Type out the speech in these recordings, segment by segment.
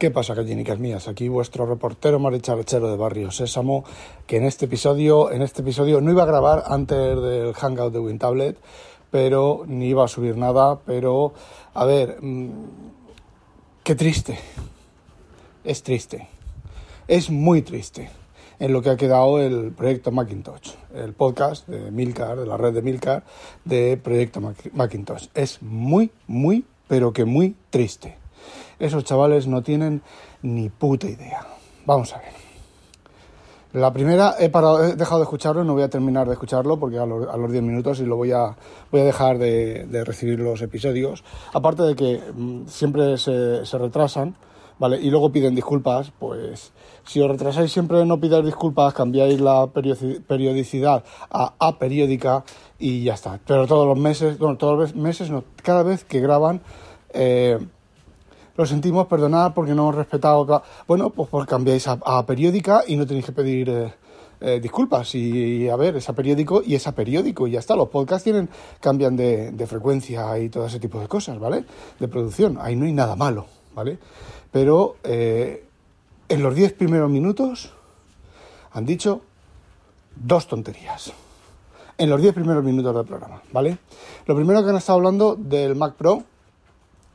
¿Qué pasa, gallinicas mías? Aquí vuestro reportero marichalechero de Barrio Sésamo, que en este episodio, en este episodio no iba a grabar antes del Hangout de WinTablet, pero ni iba a subir nada, pero a ver, mm, qué triste. Es triste. Es muy triste en lo que ha quedado el proyecto Macintosh, el podcast de Milcar, de la red de Milcar, de proyecto Macintosh. Es muy, muy, pero que muy triste. Esos chavales no tienen ni puta idea. Vamos a ver. La primera, he, parado, dejado de escucharlo, no voy a terminar de escucharlo porque a los, a 10 minutos y lo voy a, voy a dejar de, recibir los episodios. Aparte de que mm, siempre se, retrasan, ¿vale? Y luego piden disculpas, pues si os retrasáis siempre no pidáis disculpas, cambiáis la periodicidad a aperiódica y ya está. Pero todos los meses, bueno, todos los meses, cada vez que graban... Eh, lo sentimos, perdonad porque no hemos respetado. Bueno, pues, cambiáis a, periódica y no tenéis que pedir eh, eh, disculpas. Y, a ver, esa periódico y esa periódico y ya está. Los podcasts tienen, cambian de, frecuencia y todo ese tipo de cosas, ¿vale? De producción. Ahí no hay nada malo, ¿vale? Pero eh, en los diez primeros minutos han dicho dos tonterías. En los diez primeros minutos del programa, ¿vale? Lo primero que han estado hablando del Mac Pro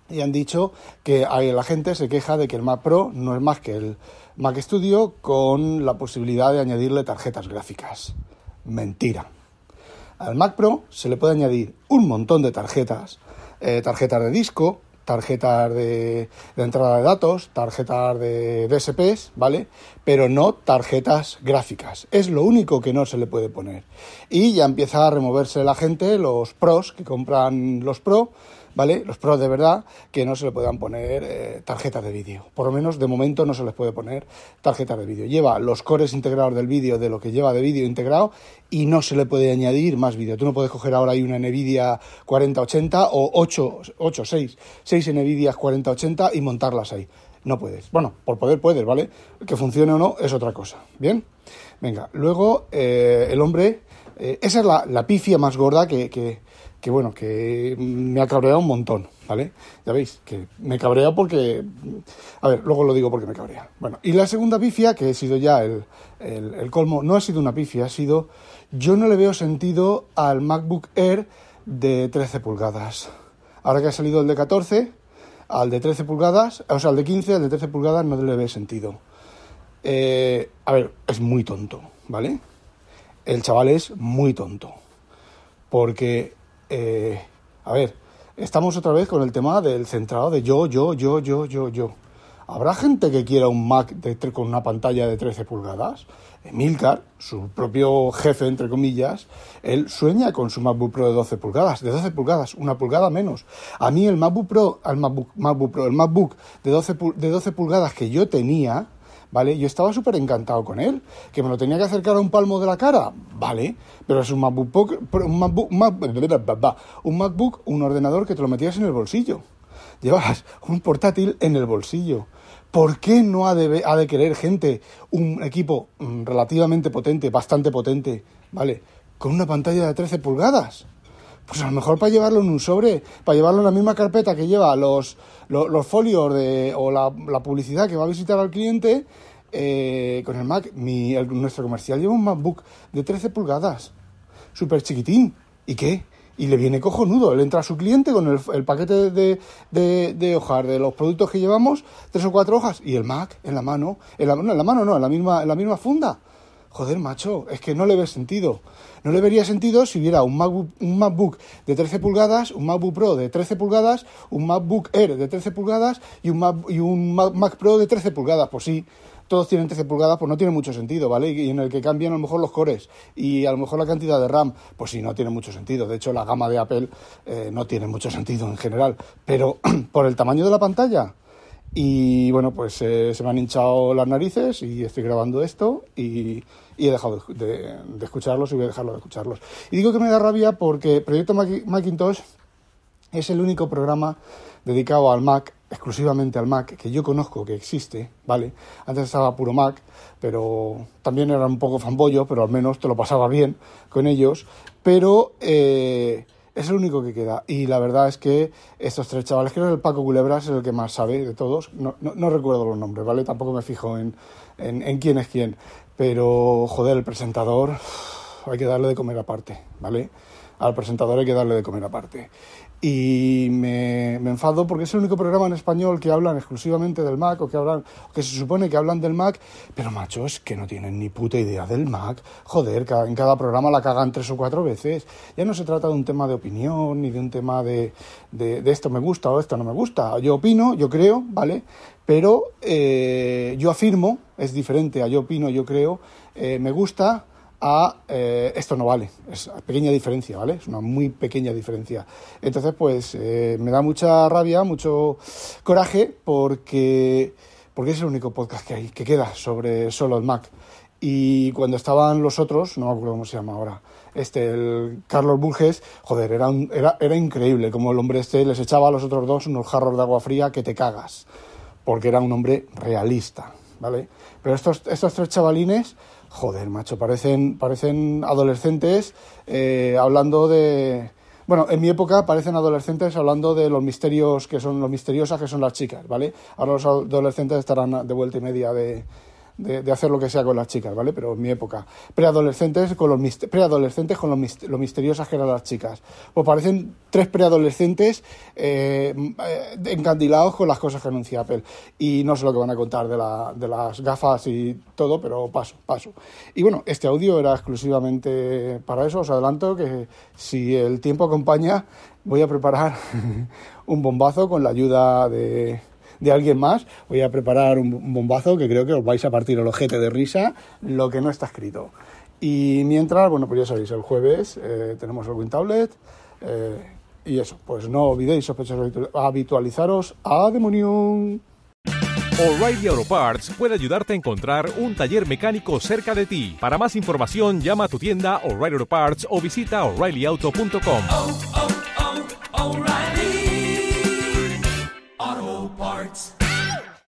y han dicho que la gente se queja de que el Mac Pro no es más que el Mac Studio con la posibilidad de añadirle tarjetas gráficas. Mentira. Al Mac Pro se le puede añadir un montón de tarjetas, eh, tarjetas de disco, tarjetas de, entrada de datos, tarjetas de DSPs, ¿vale? Pero no tarjetas gráficas. Es lo único que no se le puede poner. Y ya empieza a removerse la gente, los pros que compran los Pro, ¿vale? Los pros de verdad, que no se le puedan poner eh, tarjetas de vídeo. Por lo menos de momento no se les puede poner tarjetas de vídeo. Lleva los cores integrados del vídeo de lo que lleva de vídeo integrado y no se le puede añadir más vídeo. Tú no puedes coger ahora ahí una Nvidia 4080 o 8, 8 6, 6 Nvidia 4080 y montarlas ahí. No puedes. Bueno, por poder puedes, ¿vale? Que funcione o no es otra cosa. ¿Bien? Venga, luego eh, el hombre... Eh, esa es la, la, pifia más gorda que, que, que bueno, que me ha cabreado un montón, ¿vale? Ya veis, que me cabrea porque... A ver, luego lo digo porque me cabrea. Bueno, y la segunda pifia, que ha sido ya el, el, colmo, no ha sido una pifia, ha sido... Yo no le veo sentido al MacBook Air de 13 pulgadas. Ahora que ha salido el de 14, al de 13 pulgadas, o sea, al de 15, al de 13 pulgadas no le ve sentido. Eh, a ver, es muy tonto, ¿vale? El chaval es muy tonto. Porque eh, a ver, estamos otra vez con el tema del centrado de yo, yo, yo, yo, yo, yo. ¿Habrá gente que quiera un Mac de, con una pantalla de 13 pulgadas? Emilcar, su propio jefe, entre comillas, él sueña con su MacBook Pro de 12 pulgadas, de 12 pulgadas, una pulgada menos. A mí el MacBook Pro, el MacBook, Pro, el MacBook de 12, de 12 pulgadas que yo tenía, ¿vale? Yo estaba súper encantado con él, que me lo tenía que acercar a un palmo de la cara, ¿vale? Pero es un MacBook, un MacBook, un MacBook, un ordenador que te lo metías en el bolsillo. Llevas un portátil en el bolsillo. ¿Por qué no ha de, querer gente un equipo mm, relativamente potente, bastante potente, ¿vale? Con una pantalla de 13 pulgadas. Pues a lo mejor para llevarlo en un sobre, para llevarlo en la misma carpeta que lleva los, los, folios de, o la, publicidad que va a visitar al cliente, eh, con el Mac, mi, nuestro comercial lleva un MacBook de 13 pulgadas, súper chiquitín. ¿Y qué? Y le viene cojonudo. Él entra a su cliente con el, paquete de, de, de, hojas de los productos que llevamos, tres o cuatro hojas, y el Mac en la mano. En la, no, en la mano no, en la misma, en la misma funda. Joder, macho, es que no le ve sentido. No le vería sentido si hubiera un MacBook, un MacBook de 13 pulgadas, un MacBook Pro de 13 pulgadas, un MacBook Air de 13 pulgadas y un Mac, y un Mac, Pro de 13 pulgadas. Pues sí, todos tienen 13 pulgadas, pues no tiene mucho sentido, ¿vale? Y en el que cambian a lo mejor los cores y a lo mejor la cantidad de RAM, pues sí, no tiene mucho sentido. De hecho, la gama de Apple eh, no tiene mucho sentido en general. Pero por el tamaño de la pantalla Y bueno, pues eh, se me han hinchado las narices y estoy grabando esto y, he dejado de, escucharlos y voy a dejarlo de escucharlos. Y digo que me da rabia porque Proyecto Macintosh es el único programa dedicado al Mac, exclusivamente al Mac, que yo conozco que existe, ¿vale? Antes estaba puro Mac, pero también era un poco fanboyo, pero al menos te lo pasaba bien con ellos. Pero eh, es el único que queda. Y la verdad es que estos tres chavales, creo que el Paco Culebras es el que más sabe de todos. No, recuerdo los nombres, ¿vale? Tampoco me fijo en, en, quién es quién. Pero, joder, el presentador hay que darle de comer aparte, ¿vale? Al presentador hay que darle de comer aparte y me, me, enfado porque es el único programa en español que hablan exclusivamente del Mac o que hablan que se supone que hablan del Mac pero macho es que no tienen ni puta idea del Mac. Joder en cada programa la cagan tres o cuatro veces. Ya no se trata de un tema de opinión ni de un tema de, de, esto me gusta o esto no me gusta. Yo opino yo creo vale pero eh, yo afirmo es diferente a yo opino yo creo eh, me gusta a eh, esto no vale. Es una pequeña diferencia, ¿vale? Es una muy pequeña diferencia. Entonces, pues eh, me da mucha rabia, mucho coraje, porque, porque es el único podcast que hay, que queda sobre solo el Mac. Y cuando estaban los otros, no me acuerdo cómo se llama ahora, este, el Carlos Burges, joder, era, era, era increíble como el hombre este les echaba a los otros dos unos jarros de agua fría que te cagas, porque era un hombre realista, ¿vale? Pero estos, estos tres chavalines Joder, macho, parecen, parecen adolescentes eh, hablando de... Bueno, en mi época parecen adolescentes hablando de los misterios que son los misteriosas que son las chicas, ¿vale? Ahora los adolescentes estarán de vuelta y media de, de, hacer lo que sea con las chicas, ¿vale? Pero en mi época. Preadolescentes con los, preadolescentes con los, lo misteriosas que eran las chicas. Pues parecen tres preadolescentes eh, eh, encandilados con las cosas que anuncia Apple. Y no sé lo que van a contar de, de las gafas y todo, pero paso, paso. Y bueno, este audio era exclusivamente para eso. Os adelanto que si el tiempo acompaña, voy a preparar un bombazo con la ayuda de de alguien más, voy a preparar un bombazo que creo que os vais a partir el ojete de risa, lo que no está escrito. Y mientras, bueno, pues ya sabéis, el jueves eh, tenemos el WinTablet eh, y eso, pues no olvidéis, sospechosos, habitualizaros a Demonium. O'Reilly Auto Parts puede ayudarte a encontrar un taller mecánico cerca de ti. Para más información, llama a tu tienda O'Reilly Auto Parts o visita oreillyauto.com.